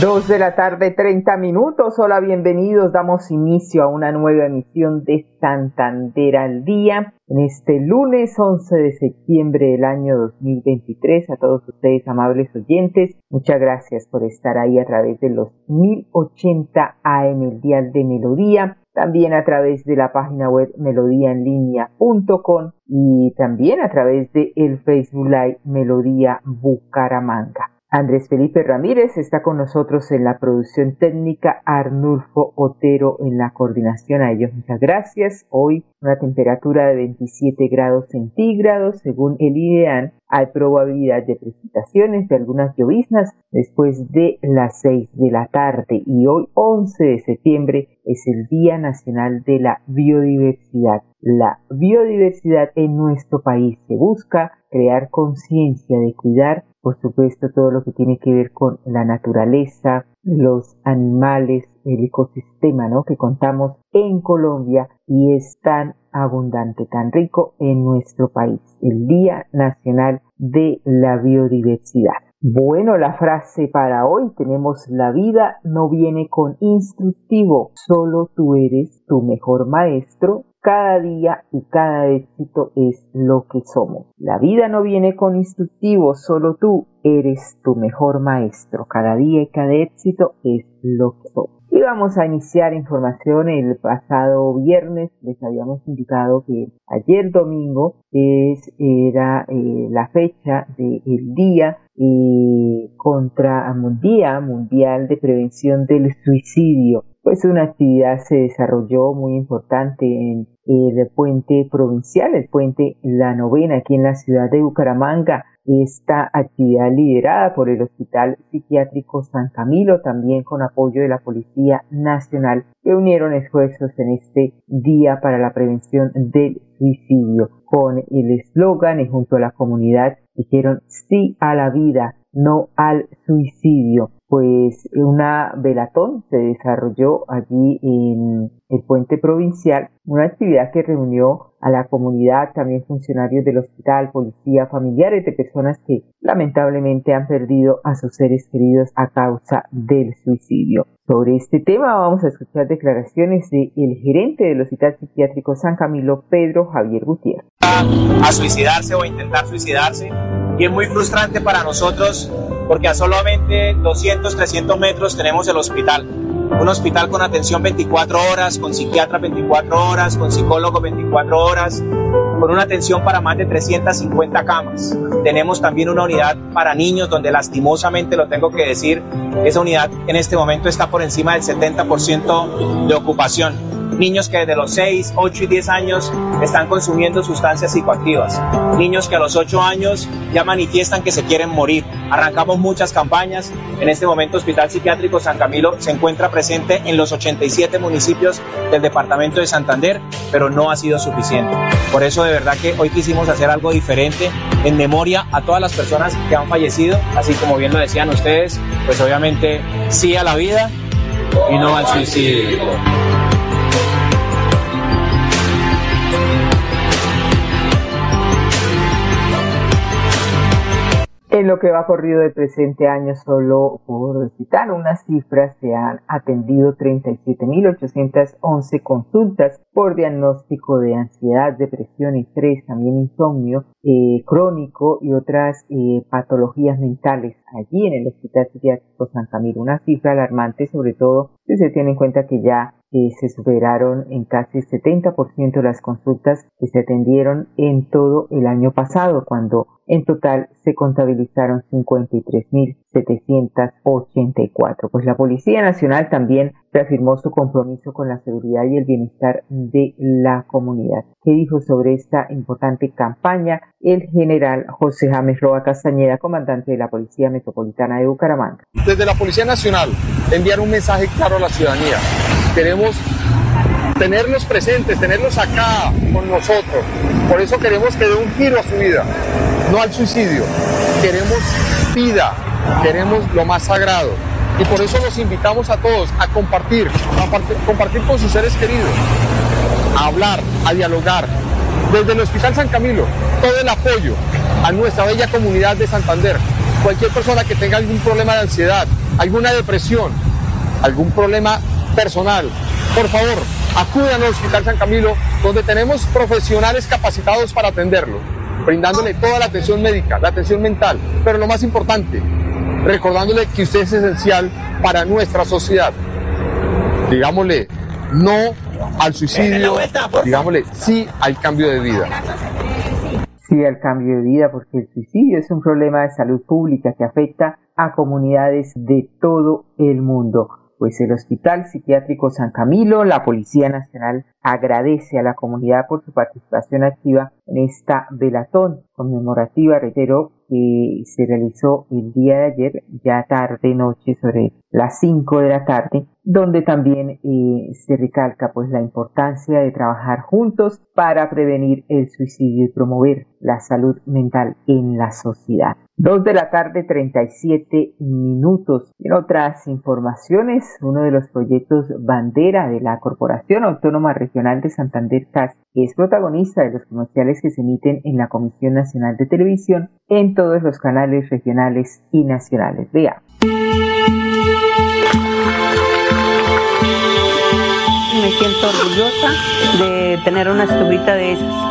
Dos de la tarde, 30 minutos. Hola, bienvenidos. Damos inicio a una nueva emisión de Santander al Día. En este lunes 11 de septiembre del año 2023, a todos ustedes, amables oyentes, muchas gracias por estar ahí a través de los 1080 AM, el Dial de Melodía también a través de la página web melodíaenlínea.com y también a través de el Facebook Live Melodía Bucaramanga. Andrés Felipe Ramírez está con nosotros en la producción técnica, Arnulfo Otero en la coordinación. A ellos muchas gracias. Hoy una temperatura de 27 grados centígrados según el IDEAN. Hay probabilidad de precipitaciones de algunas lloviznas después de las 6 de la tarde y hoy 11 de septiembre es el Día Nacional de la Biodiversidad. La biodiversidad en nuestro país se busca crear conciencia de cuidar por supuesto todo lo que tiene que ver con la naturaleza, los animales, el ecosistema ¿no? que contamos en Colombia y es tan abundante, tan rico en nuestro país, el Día Nacional de la Biodiversidad. Bueno, la frase para hoy tenemos la vida no viene con instructivo, solo tú eres tu mejor maestro cada día y cada éxito es lo que somos. La vida no viene con instructivos, solo tú eres tu mejor maestro. Cada día y cada éxito es lo que somos. Y vamos a iniciar información el pasado viernes. Les habíamos indicado que ayer domingo es, era eh, la fecha del día eh, contra Día Mundial de Prevención del Suicidio pues una actividad se desarrolló muy importante en el puente provincial, el puente La Novena, aquí en la ciudad de Bucaramanga. Esta actividad liderada por el Hospital Psiquiátrico San Camilo, también con apoyo de la Policía Nacional, que unieron esfuerzos en este Día para la Prevención del Suicidio, con el eslogan y junto a la comunidad dijeron sí a la vida, no al suicidio pues una velatón se desarrolló allí en el puente provincial, una actividad que reunió a la comunidad, también funcionarios del hospital, policía, familiares de personas que lamentablemente han perdido a sus seres queridos a causa del suicidio. Sobre este tema vamos a escuchar declaraciones del gerente del Hospital Psiquiátrico San Camilo, Pedro Javier Gutiérrez. A suicidarse o a intentar suicidarse y es muy frustrante para nosotros porque a solamente 200, 300 metros tenemos el hospital. Un hospital con atención 24 horas, con psiquiatra 24 horas, con psicólogo 24 horas, con una atención para más de 350 camas. Tenemos también una unidad para niños donde lastimosamente lo tengo que decir, esa unidad en este momento está por encima del 70% de ocupación niños que desde los 6, 8 y 10 años están consumiendo sustancias psicoactivas, niños que a los 8 años ya manifiestan que se quieren morir. Arrancamos muchas campañas. En este momento Hospital Psiquiátrico San Camilo se encuentra presente en los 87 municipios del departamento de Santander, pero no ha sido suficiente. Por eso de verdad que hoy quisimos hacer algo diferente en memoria a todas las personas que han fallecido, así como bien lo decían ustedes, pues obviamente sí a la vida y no al suicidio. En lo que va corrido del presente año, solo por citar unas cifras, se han atendido 37.811 consultas por diagnóstico de ansiedad, depresión, estrés, también insomnio eh, crónico y otras eh, patologías mentales allí en el Hospital Psiquiátrico San Camilo. Una cifra alarmante, sobre todo si se tiene en cuenta que ya eh, se superaron en casi 70% las consultas que se atendieron en todo el año pasado, cuando en total se contabilizaron 53.000 784. Pues la Policía Nacional también reafirmó su compromiso con la seguridad y el bienestar de la comunidad. ¿Qué dijo sobre esta importante campaña el general José James Roa Castañeda, comandante de la Policía Metropolitana de Bucaramanga? Desde la Policía Nacional enviar un mensaje claro a la ciudadanía. Queremos tenerlos presentes, tenerlos acá con nosotros. Por eso queremos que dé un giro a su vida, no al suicidio. Queremos vida, queremos lo más sagrado. Y por eso los invitamos a todos a compartir, a compartir con sus seres queridos, a hablar, a dialogar. Desde el Hospital San Camilo, todo el apoyo a nuestra bella comunidad de Santander. Cualquier persona que tenga algún problema de ansiedad, alguna depresión, algún problema personal, por favor, acudan al Hospital San Camilo, donde tenemos profesionales capacitados para atenderlo, brindándole toda la atención médica, la atención mental, pero lo más importante, recordándole que usted es esencial para nuestra sociedad. Digámosle no al suicidio, digámosle sí al cambio de vida. Sí al cambio de vida, porque el suicidio es un problema de salud pública que afecta a comunidades de todo el mundo pues el Hospital Psiquiátrico San Camilo, la Policía Nacional agradece a la comunidad por su participación activa en esta velatón conmemorativa, reitero, que se realizó el día de ayer, ya tarde noche, sobre las 5 de la tarde, donde también eh, se recalca pues la importancia de trabajar juntos para prevenir el suicidio y promover la salud mental en la sociedad. Dos de la tarde, 37 minutos. En otras informaciones, uno de los proyectos bandera de la Corporación Autónoma Regional de Santander CAS es protagonista de los comerciales que se emiten en la Comisión Nacional de Televisión en todos los canales regionales y nacionales. Vea. Siento orgullosa de tener una estufita de esas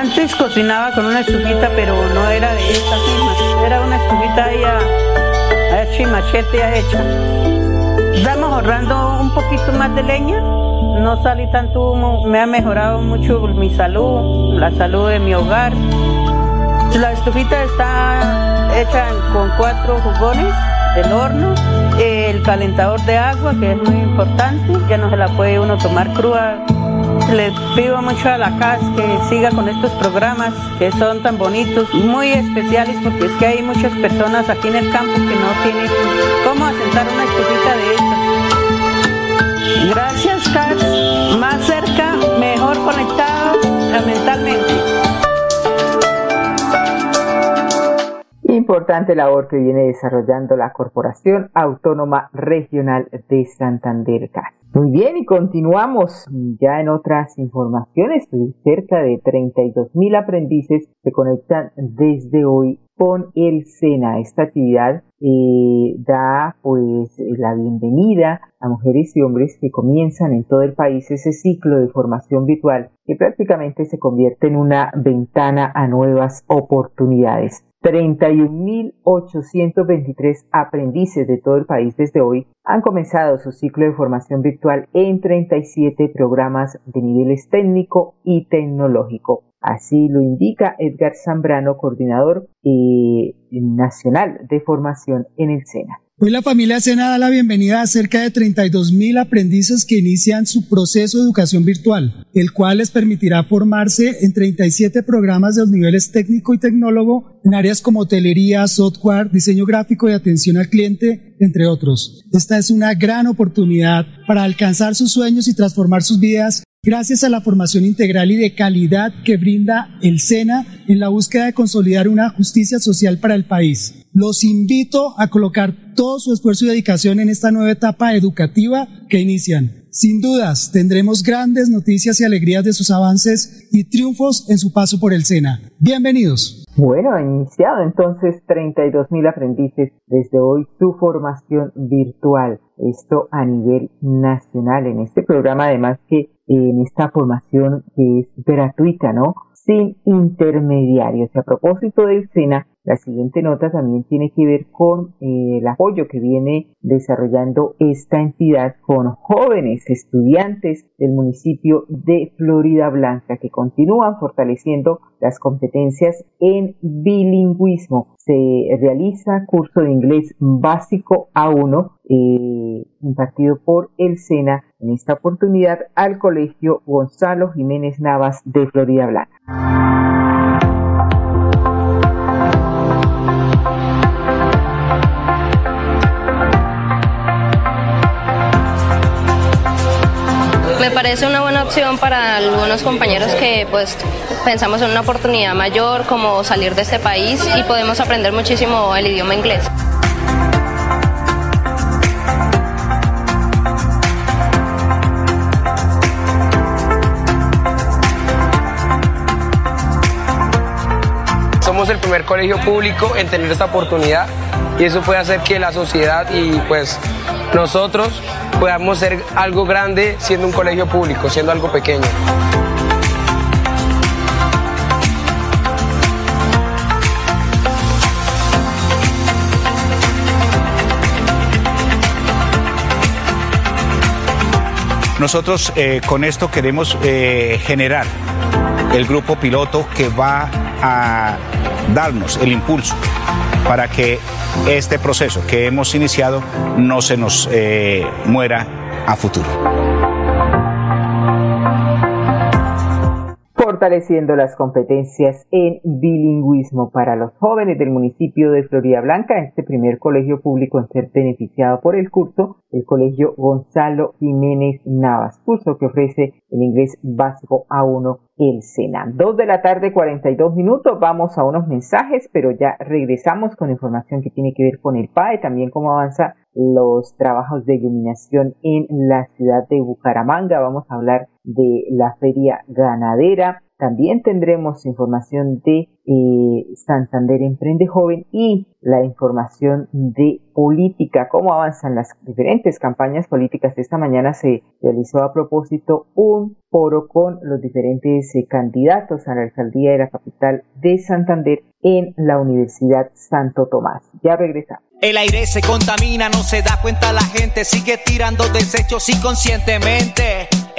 antes cocinaba con una estufita, pero no era de esta mismas. Era una estufita ahí a, hecha y machete hecha. Estamos ahorrando un poquito más de leña. No salí tanto humo. Me ha mejorado mucho mi salud, la salud de mi hogar. La estufita está hecha con cuatro jugones del horno, el calentador de agua, que es muy importante, ya no se la puede uno tomar cruda le pido mucho a la CAS que siga con estos programas que son tan bonitos, muy especiales, porque es que hay muchas personas aquí en el campo que no tienen cómo asentar una estufita de estas. Gracias, CAS. Importante labor que viene desarrollando la Corporación Autónoma Regional de Santander CAS. Muy bien, y continuamos ya en otras informaciones. Cerca de 32 mil aprendices se conectan desde hoy con el SENA. Esta actividad eh, da pues la bienvenida a mujeres y hombres que comienzan en todo el país ese ciclo de formación virtual que prácticamente se convierte en una ventana a nuevas oportunidades. 31.823 aprendices de todo el país desde hoy han comenzado su ciclo de formación virtual en 37 programas de niveles técnico y tecnológico. Así lo indica Edgar Zambrano, coordinador eh, nacional de formación en el SENA. Hoy la familia Sena da la bienvenida a cerca de 32 mil aprendices que inician su proceso de educación virtual, el cual les permitirá formarse en 37 programas de los niveles técnico y tecnólogo en áreas como hotelería, software, diseño gráfico y atención al cliente, entre otros. Esta es una gran oportunidad para alcanzar sus sueños y transformar sus vidas gracias a la formación integral y de calidad que brinda el SENA en la búsqueda de consolidar una justicia social para el país. Los invito a colocar todo su esfuerzo y dedicación en esta nueva etapa educativa que inician. Sin dudas, tendremos grandes noticias y alegrías de sus avances y triunfos en su paso por el SENA. Bienvenidos. Bueno, ha iniciado entonces 32 mil aprendices desde hoy su formación virtual. Esto a nivel nacional en este programa, además que en esta formación que es gratuita, ¿no? Sin intermediarios. Y a propósito del SENA, La siguiente nota también tiene que ver con eh, el apoyo que viene desarrollando esta entidad con jóvenes estudiantes del municipio de Florida Blanca que continúan fortaleciendo las competencias en bilingüismo. Se realiza curso de inglés básico A1 eh, impartido por el SENA en esta oportunidad al Colegio Gonzalo Jiménez Navas de Florida Blanca. Parece una buena opción para algunos compañeros que pues pensamos en una oportunidad mayor como salir de este país y podemos aprender muchísimo el idioma inglés. Somos el primer colegio público en tener esta oportunidad y eso puede hacer que la sociedad y pues nosotros podamos ser algo grande siendo un colegio público, siendo algo pequeño. Nosotros eh, con esto queremos eh, generar el grupo piloto que va a darnos el impulso para que este proceso que hemos iniciado no se nos eh, muera a futuro. Fortaleciendo las competencias en bilingüismo para los jóvenes del municipio de Florida Blanca, este primer colegio público en ser beneficiado por el curso, el colegio Gonzalo Jiménez Navas, curso que ofrece el inglés básico A1 el SENA. Dos de la tarde, 42 minutos, vamos a unos mensajes, pero ya regresamos con información que tiene que ver con el PAE, también cómo avanza los trabajos de iluminación en la ciudad de Bucaramanga. Vamos a hablar de la feria ganadera, también tendremos información de eh, Santander Emprende Joven y la información de política, cómo avanzan las diferentes campañas políticas. Esta mañana se realizó a propósito un foro con los diferentes eh, candidatos a la alcaldía de la capital de Santander en la Universidad Santo Tomás. Ya regresamos. El aire se contamina, no se da cuenta la gente, sigue tirando desechos inconscientemente.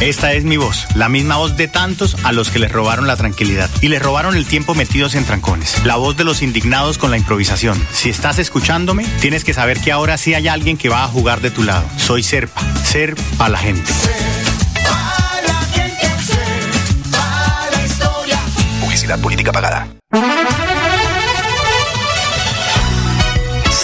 Esta es mi voz, la misma voz de tantos a los que les robaron la tranquilidad y les robaron el tiempo metidos en trancones. La voz de los indignados con la improvisación. Si estás escuchándome, tienes que saber que ahora sí hay alguien que va a jugar de tu lado. Soy Serpa, Ser para la gente. Publicidad política pagada.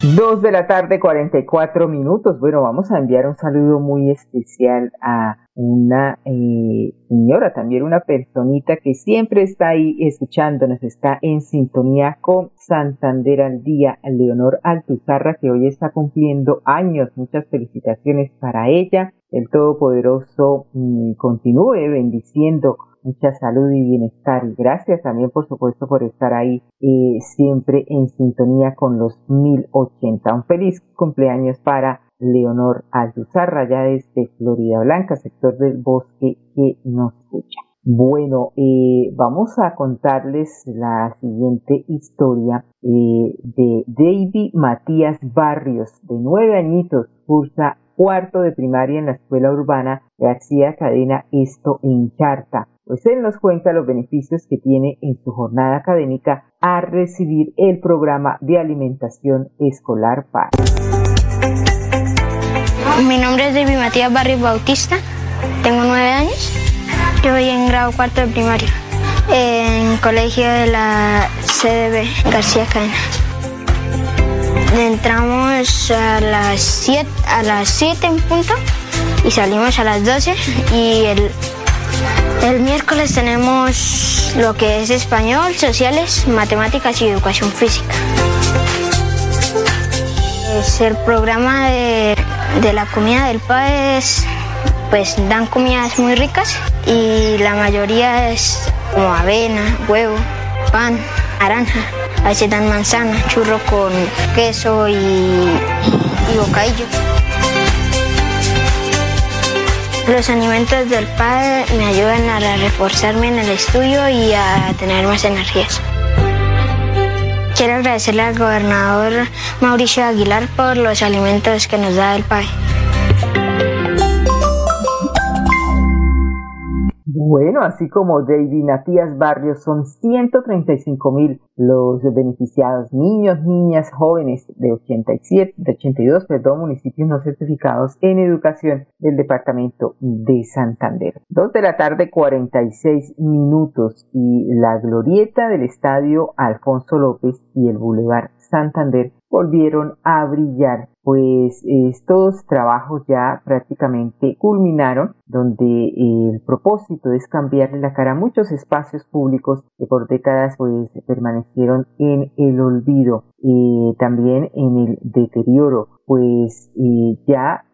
Dos de la tarde, 44 minutos. Bueno, vamos a enviar un saludo muy especial a una eh, señora, también una personita que siempre está ahí escuchándonos, está en sintonía con Santander al día, Leonor Altuzarra, que hoy está cumpliendo años. Muchas felicitaciones para ella. El Todopoderoso mm, continúe bendiciendo mucha salud y bienestar. Y gracias también, por supuesto, por estar ahí eh, siempre en sintonía con los 1080. Un feliz cumpleaños para Leonor Alduzarra, ya desde Florida Blanca, sector del bosque que nos escucha. Bueno, eh, vamos a contarles la siguiente historia eh, de David Matías Barrios, de nueve añitos, cursa cuarto de primaria en la escuela urbana García Cadena, esto en Charta. Pues él nos cuenta los beneficios que tiene en su jornada académica a recibir el programa de alimentación escolar PAR. Mi nombre es David Matías Barrios Bautista, tengo nueve años, yo voy en grado cuarto de primaria, en colegio de la CDB García Cadena. Entramos a las 7 a las 7 en punto y salimos a las 12 y el El miércoles tenemos lo que es español, sociales, matemáticas y educación física. Es el programa de, de la comida del país, pues dan comidas muy ricas y la mayoría es como avena, huevo, pan, naranja. A veces dan manzana, churro con queso y, y bocadillo. Los alimentos del padre me ayudan a reforzarme en el estudio y a tener más energías. Quiero agradecerle al gobernador Mauricio Aguilar por los alimentos que nos da el PAE. Bueno, así como David Matías Barrios, son 135 mil los beneficiados, niños, niñas, jóvenes de 87, de 82, perdón, municipios no certificados en educación del departamento de Santander. Dos de la tarde, 46 minutos y la glorieta del estadio Alfonso López y el Boulevard Santander volvieron a brillar, pues estos trabajos ya prácticamente culminaron, donde el propósito es cambiarle la cara a muchos espacios públicos que por décadas pues permanecieron en el olvido y también en el deterioro, pues ya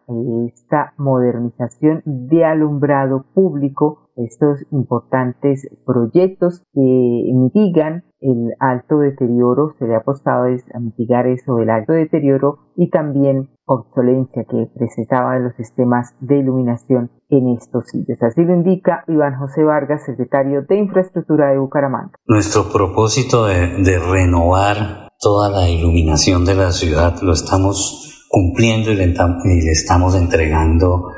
esta modernización de alumbrado público, estos importantes proyectos que mitigan el alto deterioro, se le ha apostado a mitigar eso, el alto deterioro y también obsolencia que presentaba los sistemas de iluminación en estos sitios. Así lo indica Iván José Vargas, secretario de Infraestructura de Bucaramanga. Nuestro propósito de, renovar toda la iluminación de la ciudad lo estamos cumpliendo y le estamos entregando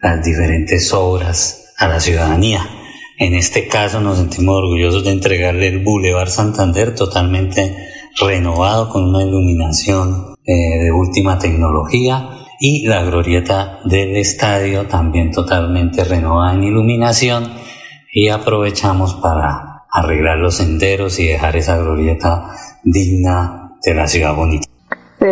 las diferentes obras a la ciudadanía. En este caso nos sentimos orgullosos de entregarle el Boulevard Santander totalmente renovado con una iluminación eh, de última tecnología y la glorieta del estadio también totalmente renovada en iluminación y aprovechamos para arreglar los senderos y dejar esa glorieta digna de la ciudad bonita.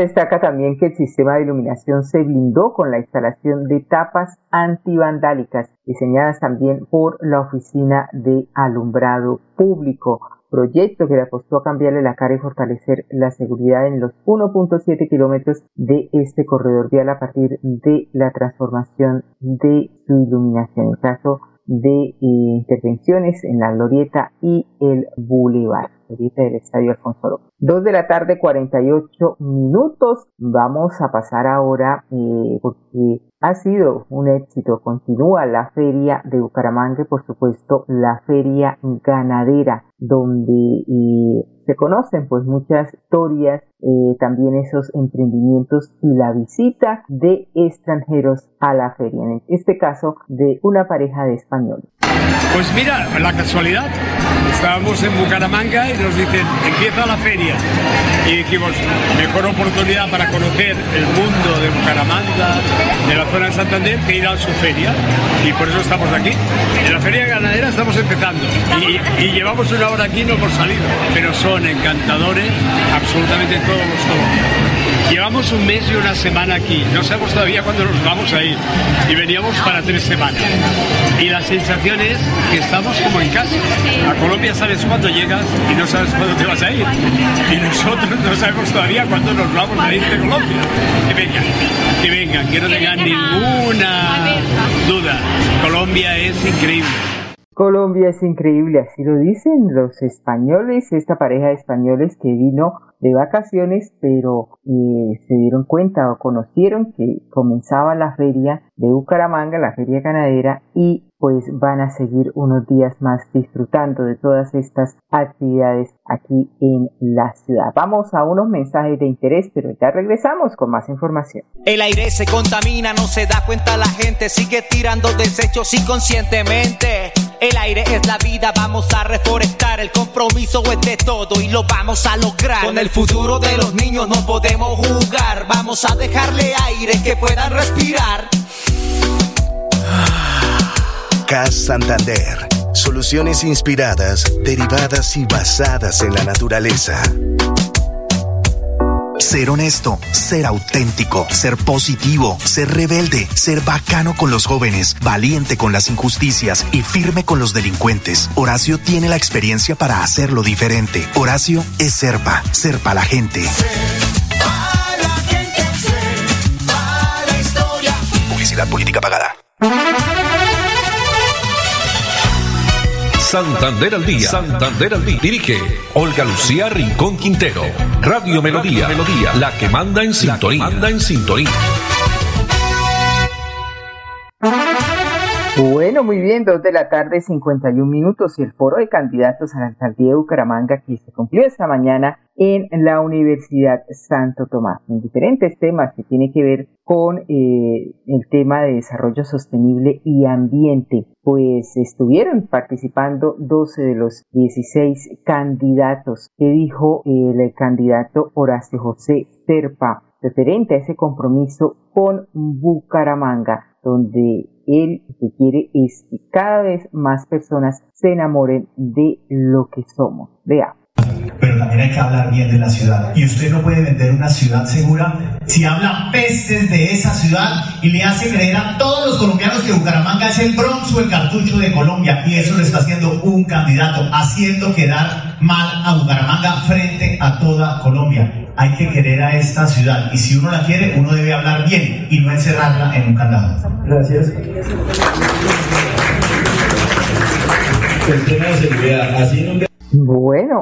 Destaca también que el sistema de iluminación se blindó con la instalación de tapas antivandálicas diseñadas también por la Oficina de Alumbrado Público, proyecto que le apostó a cambiarle la cara y fortalecer la seguridad en los 1.7 kilómetros de este corredor vial a partir de la transformación de su iluminación. El caso de eh, intervenciones en la glorieta y el boulevard, glorieta del Estadio Alfonso López. Dos de la tarde, 48 minutos. Vamos a pasar ahora, eh, porque ha sido un éxito. Continúa la feria de Bucaramanga, por supuesto, la feria ganadera, donde eh, se conocen pues muchas historias, eh, también esos emprendimientos y la visita de extranjeros a la feria. En este caso, de una pareja de españoles. Pues mira, la casualidad, estábamos en Bucaramanga y nos dicen, empieza la feria. Y dijimos, mejor oportunidad para conocer el mundo de Bucaramanga, de la zona de Santander, que ir a su feria. Y por eso estamos aquí. En la feria ganadera estamos empezando. Y, y llevamos una hora aquí y no hemos salido. Pero son encantadores absolutamente todos los colombianos. Llevamos un mes y una semana aquí, no sabemos todavía cuándo nos vamos a ir y veníamos para tres semanas. Y la sensación es que estamos como en casa. A Colombia sabes cuándo llegas y no sabes cuándo te vas a ir. Y nosotros no sabemos todavía cuándo nos vamos a ir de Colombia. Que vengan, que vengan, que no tengan ninguna duda. Colombia es increíble. Colombia es increíble, así lo dicen los españoles, esta pareja de españoles que vino de vacaciones, pero eh, se dieron cuenta o conocieron que comenzaba la feria de Bucaramanga, la feria ganadera, y pues van a seguir unos días más disfrutando de todas estas actividades aquí en la ciudad. Vamos a unos mensajes de interés, pero ya regresamos con más información. El aire se contamina, no se da cuenta la gente, sigue tirando desechos inconscientemente. El aire es la vida, vamos a reforestar, el compromiso es de todo y lo vamos a lograr. Con el futuro de los niños no podemos jugar, vamos a dejarle aire que puedan respirar. CAS Santander. Soluciones inspiradas, derivadas y basadas en la naturaleza. Ser honesto, ser auténtico, ser positivo, ser rebelde, ser bacano con los jóvenes, valiente con las injusticias y firme con los delincuentes. Horacio tiene la experiencia para hacerlo diferente. Horacio es Serpa, Serpa la gente. Publicidad política pagada. Santander al día. Santander al día. Dirige Olga Lucía Rincón Quintero. Radio Melodía. Melodía. La que manda en sintonía. Manda en sintonía. Bueno, muy bien, dos de la tarde, 51 minutos y el foro de candidatos a la alcaldía de Bucaramanga que se cumplió esta mañana en la Universidad Santo Tomás, en diferentes temas que tienen que ver con eh, el tema de desarrollo sostenible y ambiente. Pues estuvieron participando 12 de los 16 candidatos que dijo el candidato Horacio José Serpa referente a ese compromiso con Bucaramanga, donde él que quiere es que cada vez más personas se enamoren de lo que somos. Veamos pero también hay que hablar bien de la ciudad. Y usted no puede vender una ciudad segura si habla pestes de esa ciudad y le hace creer a todos los colombianos que Bucaramanga es el Bronx o el cartucho de Colombia. Y eso lo está haciendo un candidato, haciendo quedar mal a Bucaramanga frente a toda Colombia. Hay que querer a esta ciudad y si uno la quiere, uno debe hablar bien y no encerrarla en un candado. Gracias. El tema de seguridad, así nunca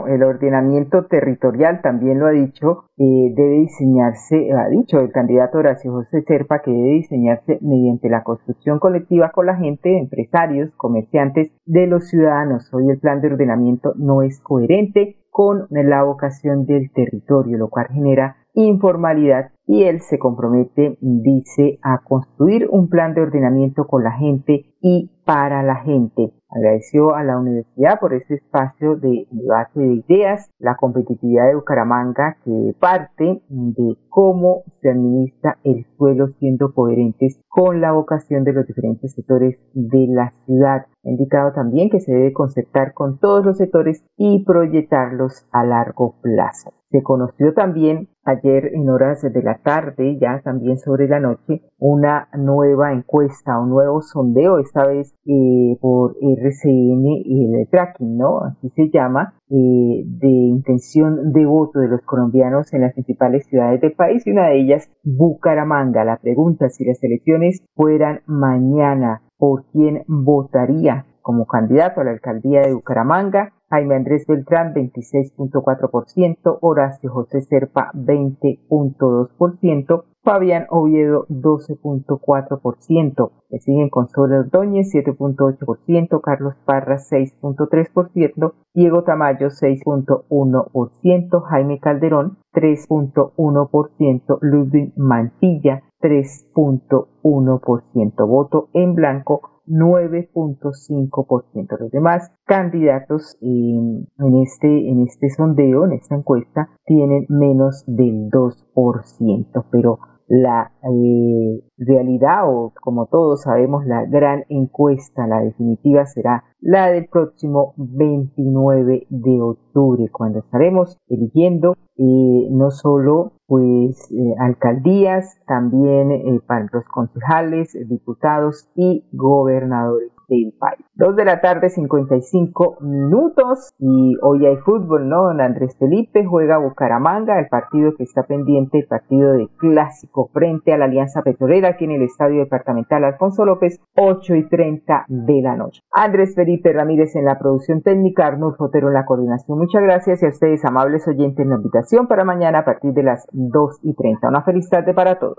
el ordenamiento territorial también lo ha dicho, eh, debe diseñarse, ha dicho el candidato Horacio José Serpa que debe diseñarse mediante la construcción colectiva con la gente, empresarios, comerciantes, de los ciudadanos. Hoy el plan de ordenamiento no es coherente con la vocación del territorio, lo cual genera informalidad y él se compromete, dice, a construir un plan de ordenamiento con la gente y para la gente. Agradeció a la universidad por ese espacio de debate de ideas, la competitividad de Bucaramanga que parte de cómo se administra el suelo siendo coherentes con la vocación de los diferentes sectores de la ciudad. Ha indicado también que se debe concertar con todos los sectores y proyectarlos a largo plazo. Se conoció también ayer en horas de la tarde, ya también sobre la noche, una nueva encuesta, un nuevo sondeo, esta vez eh, por RCN y el tracking, ¿no? Así se llama, eh, de intención de voto de los colombianos en las principales ciudades del país y una de ellas Bucaramanga. La pregunta si las elecciones fueran mañana, ¿por quién votaría como candidato a la alcaldía de Bucaramanga? Jaime Andrés Beltrán 26.4%, Horacio José Serpa 20.2%, Fabián Oviedo 12.4%, le siguen Consuelo Ordóñez 7.8%, Carlos Parra 6.3%, Diego Tamayo 6.1%, Jaime Calderón 3.1%, Ludwig Mantilla 3.1%, voto en blanco 9.5%. Los demás candidatos en, este, en este sondeo, en esta encuesta, tienen menos del 2%, pero la eh, realidad o como todos sabemos la gran encuesta, la definitiva será la del próximo 29 de octubre cuando estaremos eligiendo eh, no solo pues eh, alcaldías, también para los concejales, diputados y gobernadores del país. Dos de la tarde, 55 minutos y hoy hay fútbol, ¿no? Don Andrés Felipe juega Bucaramanga, el partido que está pendiente, el partido de clásico frente a la Alianza Petrolera aquí en el Estadio Departamental Alfonso López, 8 y 30 de la noche. Andrés Felipe Ramírez en la producción técnica, Arnulfo Fotero en la coordinación. Muchas gracias y a ustedes, amables oyentes, en la invitación para mañana a partir de las 2 y 30. Una feliz tarde para todos.